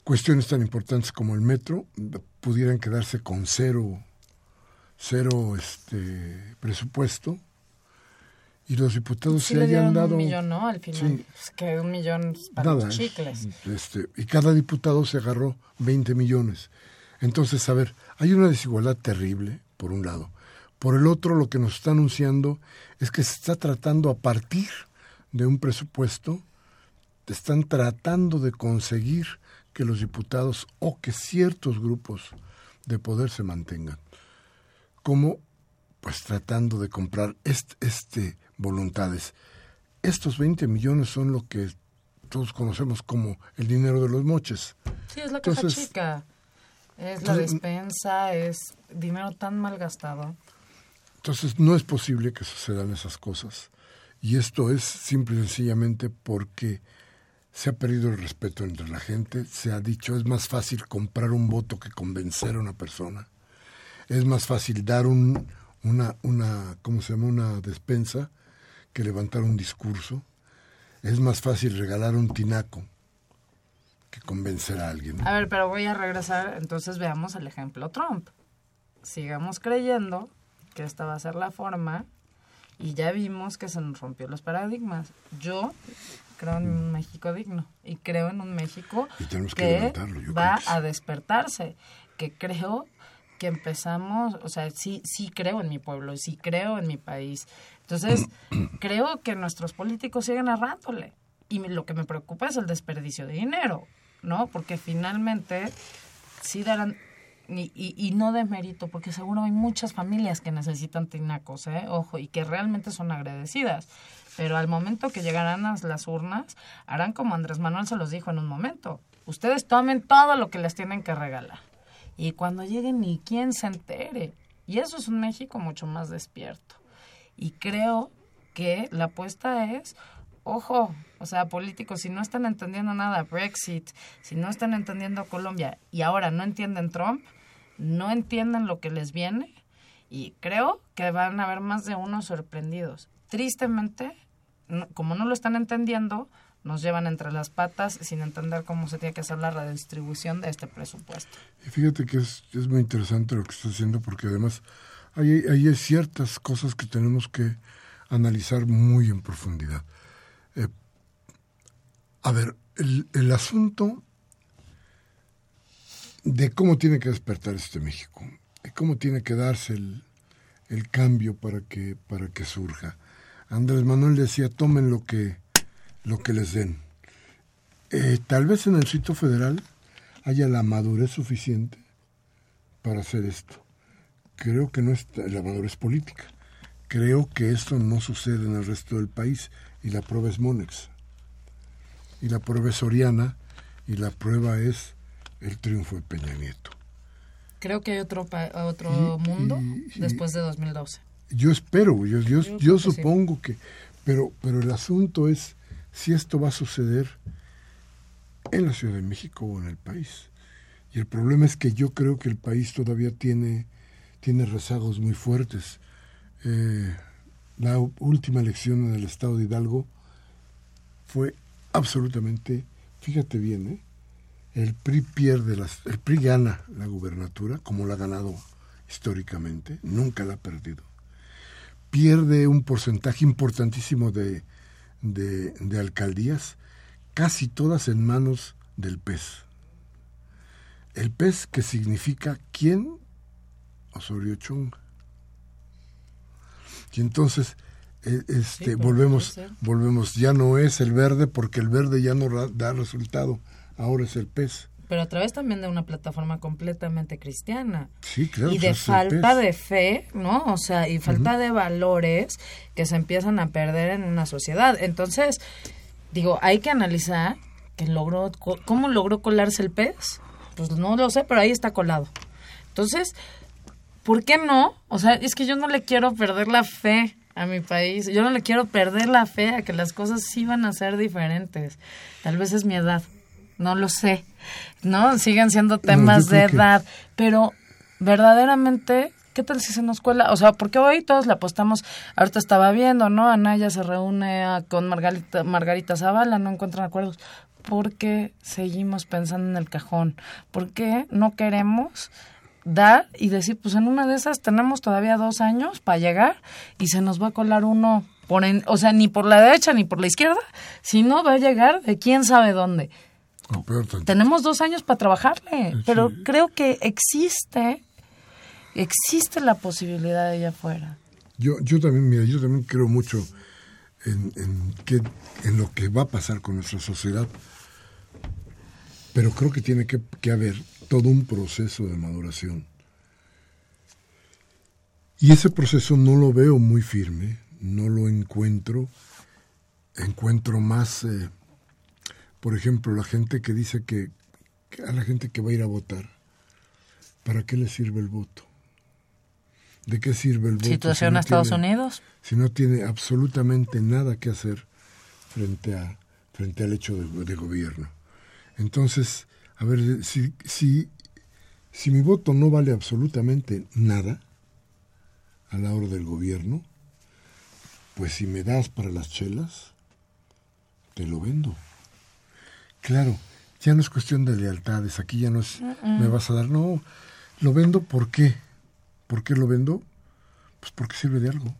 S1: cuestiones tan importantes como el metro pudieran quedarse con cero, cero este, presupuesto y los diputados se hayan dado
S2: un millón no al final que un millón para los chicles.
S1: Este, y cada diputado se agarró 20 millones. Entonces a ver hay una desigualdad terrible por un lado. Por el otro lo que nos está anunciando es que se está tratando a partir de un presupuesto están tratando de conseguir que los diputados o que ciertos grupos de poder se mantengan. Como pues tratando de comprar este, este voluntades. Estos 20 millones son lo que todos conocemos como el dinero de los moches.
S2: Sí, es la caja chica. Es la despensa, es dinero tan mal gastado.
S1: Entonces no es posible que sucedan esas cosas. Y esto es simple y sencillamente porque se ha perdido el respeto entre la gente, se ha dicho es más fácil comprar un voto que convencer a una persona, es más fácil dar un, una, una, ¿cómo se llama? Una despensa que levantar un discurso, es más fácil regalar un tinaco que convencer a alguien.
S2: A ver, pero voy a regresar, entonces veamos el ejemplo Trump. Sigamos creyendo que esta va a ser la forma y ya vimos que se nos rompió los paradigmas. Yo creo en un México digno y creo en un México que, va a despertarse, que creo que empezamos, o sea, sí, sí creo en mi pueblo, sí creo en mi país. Entonces, creo que nuestros políticos siguen errándole. Y lo que me preocupa es el desperdicio de dinero, ¿no? Porque finalmente sí darán, y, y, y, no de mérito, porque seguro hay muchas familias que necesitan tinacos, ¿eh? Ojo, y que realmente son agradecidas pero al momento que llegarán a las urnas, harán como Andrés Manuel se los dijo en un momento. Ustedes tomen todo lo que les tienen que regalar. Y cuando lleguen ni quien se entere. Y eso es un México mucho más despierto. Y creo que la apuesta es, ojo, o sea, políticos, si no están entendiendo nada Brexit, si no están entendiendo Colombia y ahora no entienden Trump, no entienden lo que les viene y creo que van a haber más de unos sorprendidos. Tristemente, como no lo están entendiendo, nos llevan entre las patas sin entender cómo se tiene que hacer la redistribución de este presupuesto.
S1: Y fíjate que es, es muy interesante lo que está haciendo porque además hay, hay ciertas cosas que tenemos que analizar muy en profundidad. Eh, a ver, el, el, asunto de cómo tiene que despertar este México, de cómo tiene que darse el, el cambio para que, para que surja. Andrés Manuel decía, tomen lo que, lo que les den. Eh, tal vez en el sitio federal haya la madurez suficiente para hacer esto. Creo que no es la madurez política. Creo que esto no sucede en el resto del país y la prueba es Monex. Y la prueba es Soriana y la prueba es el triunfo de Peña Nieto.
S2: Creo que hay otro, otro mundo después de 2012
S1: yo espero, yo, yo, yo, supongo que, pero, pero el asunto es si esto va a suceder en la Ciudad de México o en el país. Y el problema es que yo creo que el país todavía tiene, tiene rezagos muy fuertes. Eh, la última elección en el estado de Hidalgo fue absolutamente, fíjate bien, ¿eh? el PRI pierde, las, el PRI gana la gubernatura, como la ha ganado históricamente, nunca la ha perdido pierde un porcentaje importantísimo de, de, alcaldías, casi todas en manos del PES. El PES que significa quién, Osorio Chong. Y entonces e, este, volvemos, volvemos, ya no es el verde porque el verde ya no da resultado, ahora es el PES
S2: pero a través también de una plataforma completamente cristiana.
S1: Sí, claro.
S2: Y de falta de fe, ¿no? O sea, y falta de valores que se empiezan a perder en una sociedad. Entonces, digo, hay que analizar que logró, ¿cómo logró colarse el pez? Pues no lo sé, pero ahí está colado. Entonces, ¿por qué no? O sea, es que yo no le quiero perder la fe a mi país. Yo no le quiero perder la fe a que las cosas sí van a ser diferentes. Tal vez es mi edad, no lo sé. No, siguen siendo temas de edad, pero verdaderamente ¿qué tal si se nos cuela? O sea, porque hoy todos le apostamos, ahorita estaba viendo, ¿no? Anaya se reúne con Margarita, Margarita Zavala, no encuentran acuerdos. ¿Por qué seguimos pensando en el cajón? ¿Por qué no queremos dar y decir, pues en una de esas tenemos todavía dos años para llegar y se nos va a colar uno, por en, o sea, ni por la derecha ni por la izquierda, sino va a llegar de quién sabe dónde. Tenemos dos años para trabajarle, pero creo que existe, existe la posibilidad de allá afuera.
S1: Yo, yo también, mira, yo también creo mucho en, en, que, en lo que va a pasar con nuestra sociedad, pero creo que tiene que, que haber todo un proceso de maduración. Y ese proceso no lo veo muy firme, no lo encuentro. Encuentro más, eh, por ejemplo, la gente que dice que, a la gente que va a ir a votar, ¿para qué le sirve el voto? ¿De qué sirve el voto?
S2: ¿Situación si no Estados Unidos?
S1: Si no tiene absolutamente nada que hacer frente, a, frente al hecho de gobierno. Entonces, a ver, si, si, si mi voto no vale absolutamente nada a la hora del gobierno, pues si me das para las chelas, te lo vendo. Claro, ya no es cuestión de lealtades, aquí ya no es, me vas a dar, no, lo vendo ¿por qué? ¿Por qué lo vendo? Pues porque sirve de algo.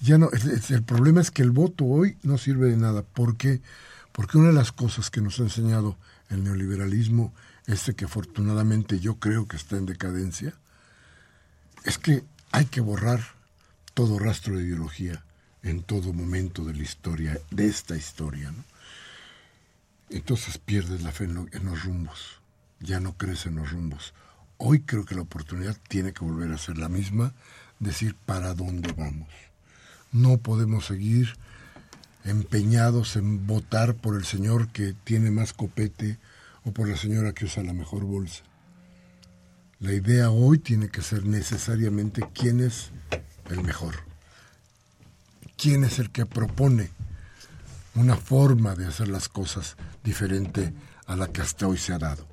S1: Ya no, el, problema es que el voto hoy no sirve de nada. ¿Por qué? Porque una de las cosas que nos ha enseñado el neoliberalismo, este que afortunadamente yo creo que está en decadencia, es que hay que borrar todo rastro de ideología en todo momento de la historia, de esta historia. Entonces pierdes la fe en, en los rumbos, ya no crees en los rumbos. Hoy creo que la oportunidad tiene que volver a ser la misma, decir para dónde vamos. No podemos seguir empeñados en votar por el señor que tiene más copete o por la señora que usa la mejor bolsa. La idea hoy tiene que ser necesariamente quién es el mejor, quién es el que propone una forma de hacer las cosas diferente a la que hasta hoy se ha dado.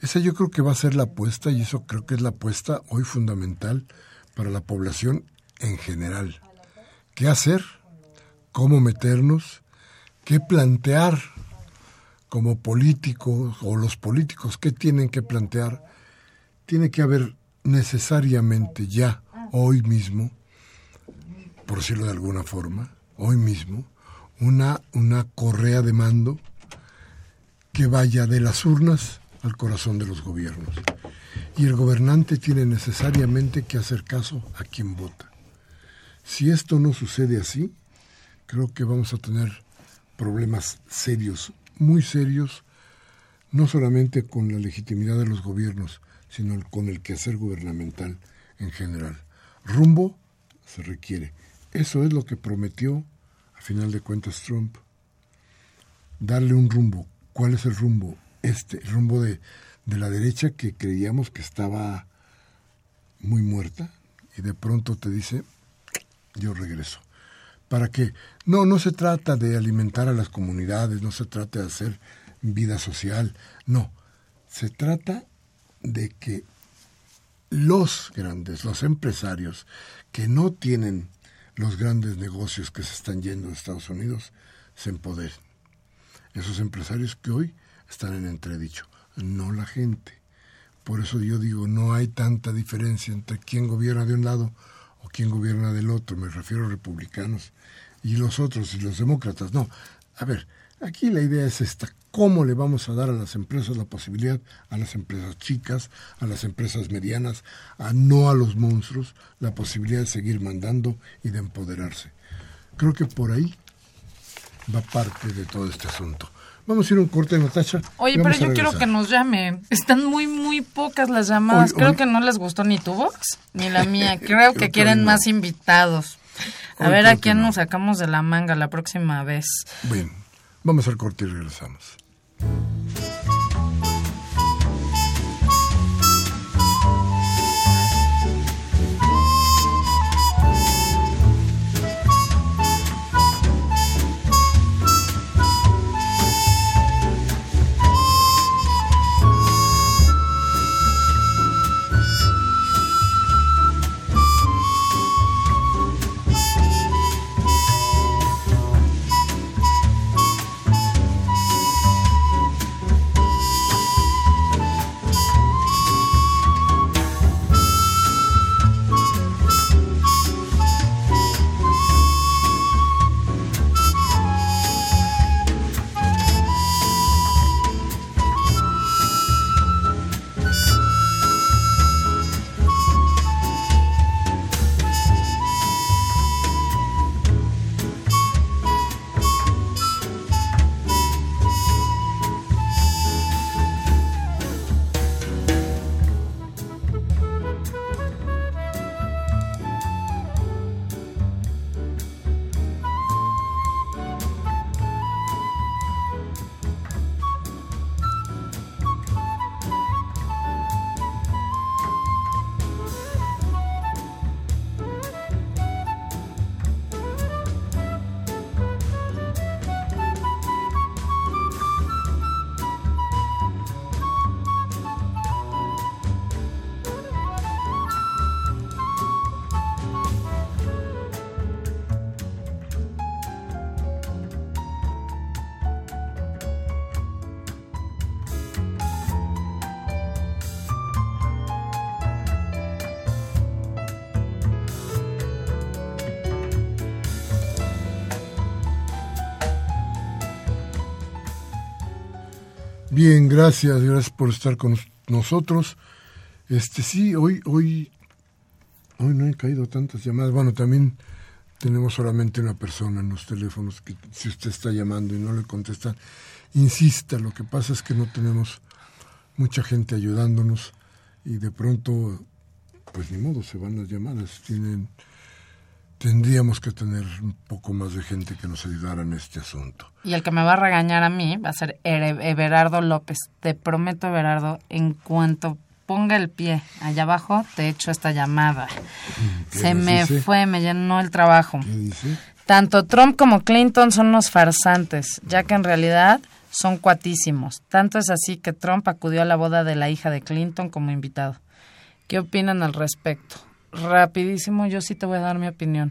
S1: Esa yo creo que va a ser la apuesta y eso creo que es la apuesta hoy fundamental para la población en general. ¿Qué hacer? Cómo meternos, qué plantear como políticos o los políticos, qué tienen que plantear. Tiene que haber necesariamente ya, hoy mismo, por decirlo de alguna forma, hoy mismo, una, una correa de mando que vaya de las urnas al corazón de los gobiernos. Y el gobernante tiene necesariamente que hacer caso a quien vota. Si esto no sucede así, creo que vamos a tener problemas serios, muy serios, no solamente con la legitimidad de los gobiernos, sino con el quehacer gubernamental en general. Rumbo se requiere. Eso es lo que prometió, a final de cuentas, Trump. Darle un rumbo. ¿Cuál es el rumbo? Este, el rumbo de, de la derecha que creíamos que estaba muy muerta y de pronto te dice, yo regreso para que no no se trata de alimentar a las comunidades, no se trata de hacer vida social, no, se trata de que los grandes, los empresarios que no tienen los grandes negocios que se están yendo de Estados Unidos se empoderen. Esos empresarios que hoy están en entredicho, no la gente. Por eso yo digo, no hay tanta diferencia entre quién gobierna de un lado quién gobierna del otro, me refiero a republicanos y los otros y los demócratas, no. A ver, aquí la idea es esta, ¿cómo le vamos a dar a las empresas la posibilidad, a las empresas chicas, a las empresas medianas, a no a los monstruos, la posibilidad de seguir mandando y de empoderarse? Creo que por ahí va parte de todo este asunto. Vamos a ir a un corte, Natacha.
S2: Oye, pero yo quiero que nos llamen. Están muy, muy pocas las llamadas. Creo que no les gustó ni tu voz ni la mía. Creo que quieren más invitados. A ver a quién nos sacamos de la manga la próxima vez.
S1: Bien. Vamos al corte y regresamos. Bien, gracias, gracias por estar con nosotros. Este sí, hoy, hoy, hoy no he caído tantas llamadas. Bueno, también tenemos solamente una persona en los teléfonos que si usted está llamando y no le contestan, insista. Lo que pasa es que no tenemos mucha gente ayudándonos y de pronto, pues ni modo, se van las llamadas. Tienen tendríamos que tener un poco más de gente que nos ayudara en este asunto.
S2: Y el que me va a regañar a mí va a ser Everardo López. Te prometo, Everardo, en cuanto ponga el pie allá abajo, te echo esta llamada. Se me fue, me llenó el trabajo.
S1: ¿Qué dice?
S2: Tanto Trump como Clinton son unos farsantes, ya que en realidad son cuatísimos. Tanto es así que Trump acudió a la boda de la hija de Clinton como invitado. ¿Qué opinan al respecto? Rapidísimo, yo sí te voy a dar mi opinión.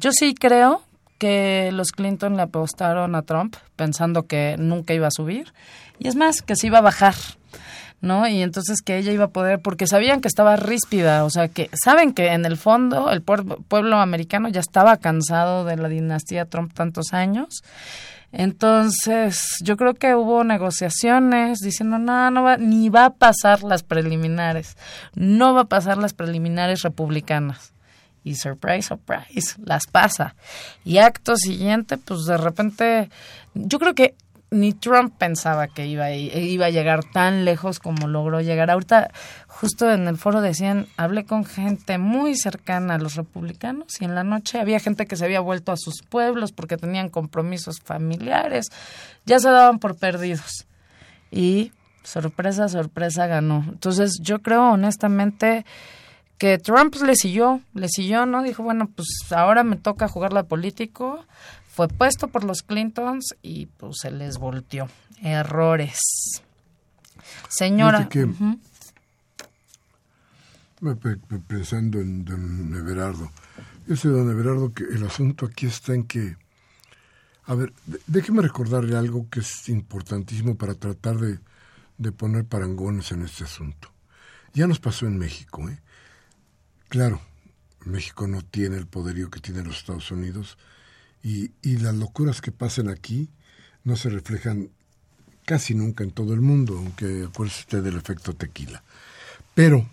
S2: Yo sí creo que los Clinton le apostaron a Trump pensando que nunca iba a subir y es más, que se iba a bajar. ¿no? Y entonces que ella iba a poder, porque sabían que estaba ríspida, o sea, que saben que en el fondo el pueblo americano ya estaba cansado de la dinastía Trump tantos años entonces, yo creo que hubo negociaciones diciendo, no, no va, ni va a pasar las preliminares, no va a pasar las preliminares republicanas. Y surprise, surprise, las pasa. Y acto siguiente, pues de repente, yo creo que ni Trump pensaba que iba a, iba a llegar tan lejos como logró llegar. Ahorita, justo en el foro decían, hablé con gente muy cercana a los republicanos y en la noche había gente que se había vuelto a sus pueblos porque tenían compromisos familiares, ya se daban por perdidos. Y sorpresa, sorpresa ganó. Entonces yo creo honestamente que Trump le siguió, le siguió, ¿no? Dijo, bueno, pues ahora me toca jugar la político fue puesto por los Clintons y pues se les volteó. Errores. Señora.
S1: pensando en don Everardo. Yo sé, don Everardo, que el asunto aquí está en que. A ver, déjeme recordarle algo que es importantísimo para tratar de, de poner parangones en este asunto. Ya nos pasó en México, ¿eh? Claro, México no tiene el poderío que tienen los Estados Unidos, y, las locuras que pasan aquí no se reflejan casi nunca en todo el mundo, aunque acuérdese usted del efecto tequila. Pero,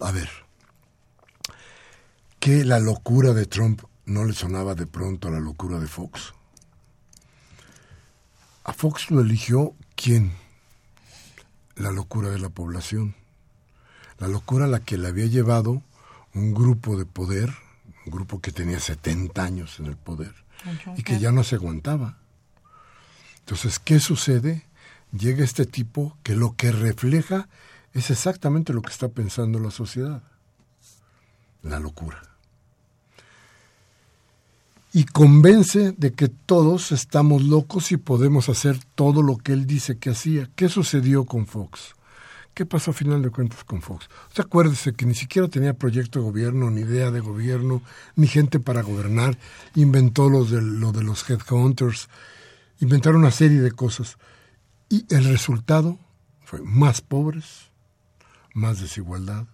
S1: a ver, que la locura de Trump no le sonaba de pronto a la locura de Fox. A Fox lo eligió quién? La locura de la población. La locura a la que le había llevado un grupo de poder, un grupo que tenía 70 años en el poder, y que ya no se aguantaba. Entonces, ¿qué sucede? Llega este tipo que lo que refleja es exactamente lo que está pensando la sociedad. La locura. Y convence de que todos estamos locos y podemos hacer todo lo que él dice que hacía. ¿Qué sucedió con Fox? ¿Qué pasó a final de cuentas con Fox? Usted acuérdese que ni siquiera tenía proyecto de gobierno, ni idea de gobierno, ni gente para gobernar. Inventó lo de, lo de los headhunters, inventaron una serie de cosas. Y el resultado fue más pobres, más desigualdad.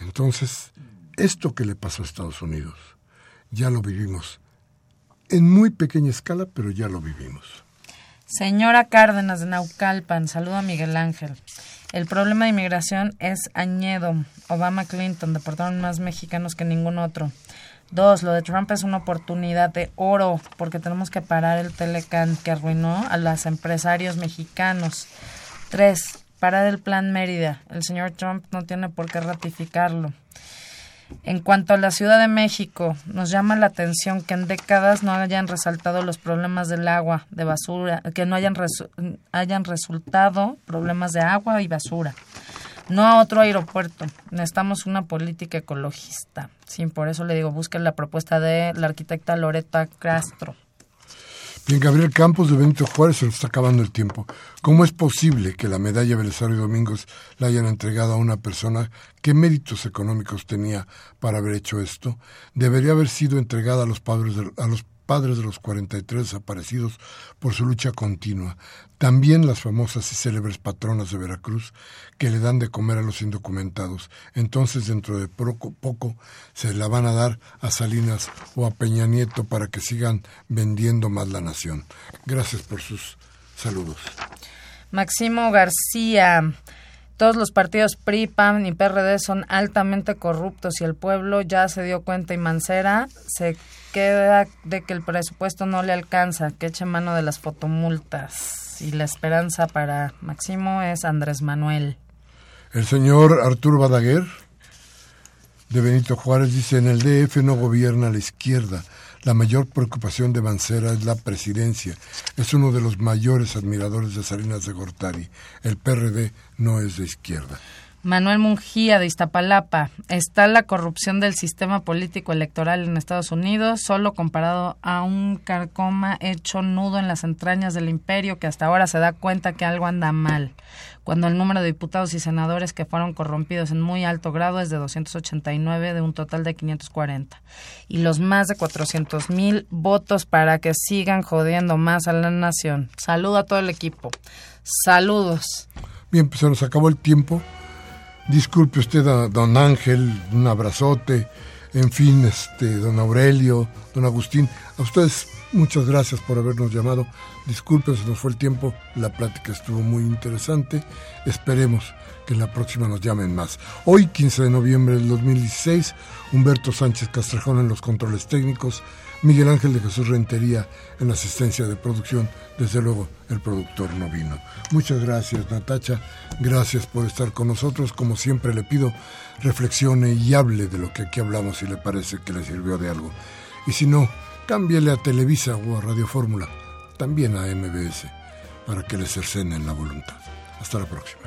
S1: Entonces, esto que le pasó a Estados Unidos, ya lo vivimos. En muy pequeña escala, pero ya lo vivimos.
S2: Señora Cárdenas de Naucalpan, saludo a Miguel Ángel. El problema de inmigración es añedo. Obama Clinton deportaron más mexicanos que ningún otro. Dos, lo de Trump es una oportunidad de oro porque tenemos que parar el Telecan que arruinó a los empresarios mexicanos. Tres, parar el plan Mérida. El señor Trump no tiene por qué ratificarlo. En cuanto a la Ciudad de México, nos llama la atención que en décadas no hayan resaltado los problemas del agua, de basura, que no hayan, hayan resultado problemas de agua y basura. No a otro aeropuerto. Necesitamos una política ecologista. Sí, por eso le digo, busquen la propuesta de la arquitecta Loreta Castro.
S1: Bien, Gabriel Campos de Benito Juárez se nos está acabando el tiempo. ¿Cómo es posible que la medalla Belisario Domingos la hayan entregado a una persona? ¿Qué méritos económicos tenía para haber hecho esto? Debería haber sido entregada a los padres de, a los padres de los 43 desaparecidos por su lucha continua. También las famosas y célebres patronas de Veracruz que le dan de comer a los indocumentados. Entonces dentro de poco, poco se la van a dar a Salinas o a Peña Nieto para que sigan vendiendo más la nación. Gracias por sus saludos.
S2: Máximo García. Todos los partidos PRI, PAN y PRD son altamente corruptos y el pueblo ya se dio cuenta y Mancera se queda de que el presupuesto no le alcanza, que eche mano de las fotomultas. Y la esperanza para Máximo es Andrés Manuel.
S1: El señor Arturo Badaguer de Benito Juárez dice, en el DF no gobierna la izquierda. La mayor preocupación de Mancera es la presidencia. Es uno de los mayores admiradores de Salinas de Gortari. El PRD no es de izquierda.
S2: Manuel Mungía de Iztapalapa. Está la corrupción del sistema político electoral en Estados Unidos, solo comparado a un carcoma hecho nudo en las entrañas del imperio que hasta ahora se da cuenta que algo anda mal, cuando el número de diputados y senadores que fueron corrompidos en muy alto grado es de 289 de un total de 540. Y los más de 400 mil votos para que sigan jodiendo más a la nación. Saludo a todo el equipo. Saludos.
S1: Bien, pues se nos acabó el tiempo. Disculpe usted a don Ángel, un abrazote, en fin, este, don Aurelio, don Agustín, a ustedes muchas gracias por habernos llamado. Disculpen, se nos fue el tiempo, la plática estuvo muy interesante. Esperemos que en la próxima nos llamen más. Hoy, 15 de noviembre del 2016, Humberto Sánchez Castrejón en los controles técnicos, Miguel Ángel de Jesús Rentería en la asistencia de producción, desde luego el productor no vino. Muchas gracias Natacha, gracias por estar con nosotros, como siempre le pido, reflexione y hable de lo que aquí hablamos si le parece que le sirvió de algo. Y si no, cámbiale a Televisa o a Radio Fórmula, también a MBS, para que le cercenen la voluntad. Hasta la próxima.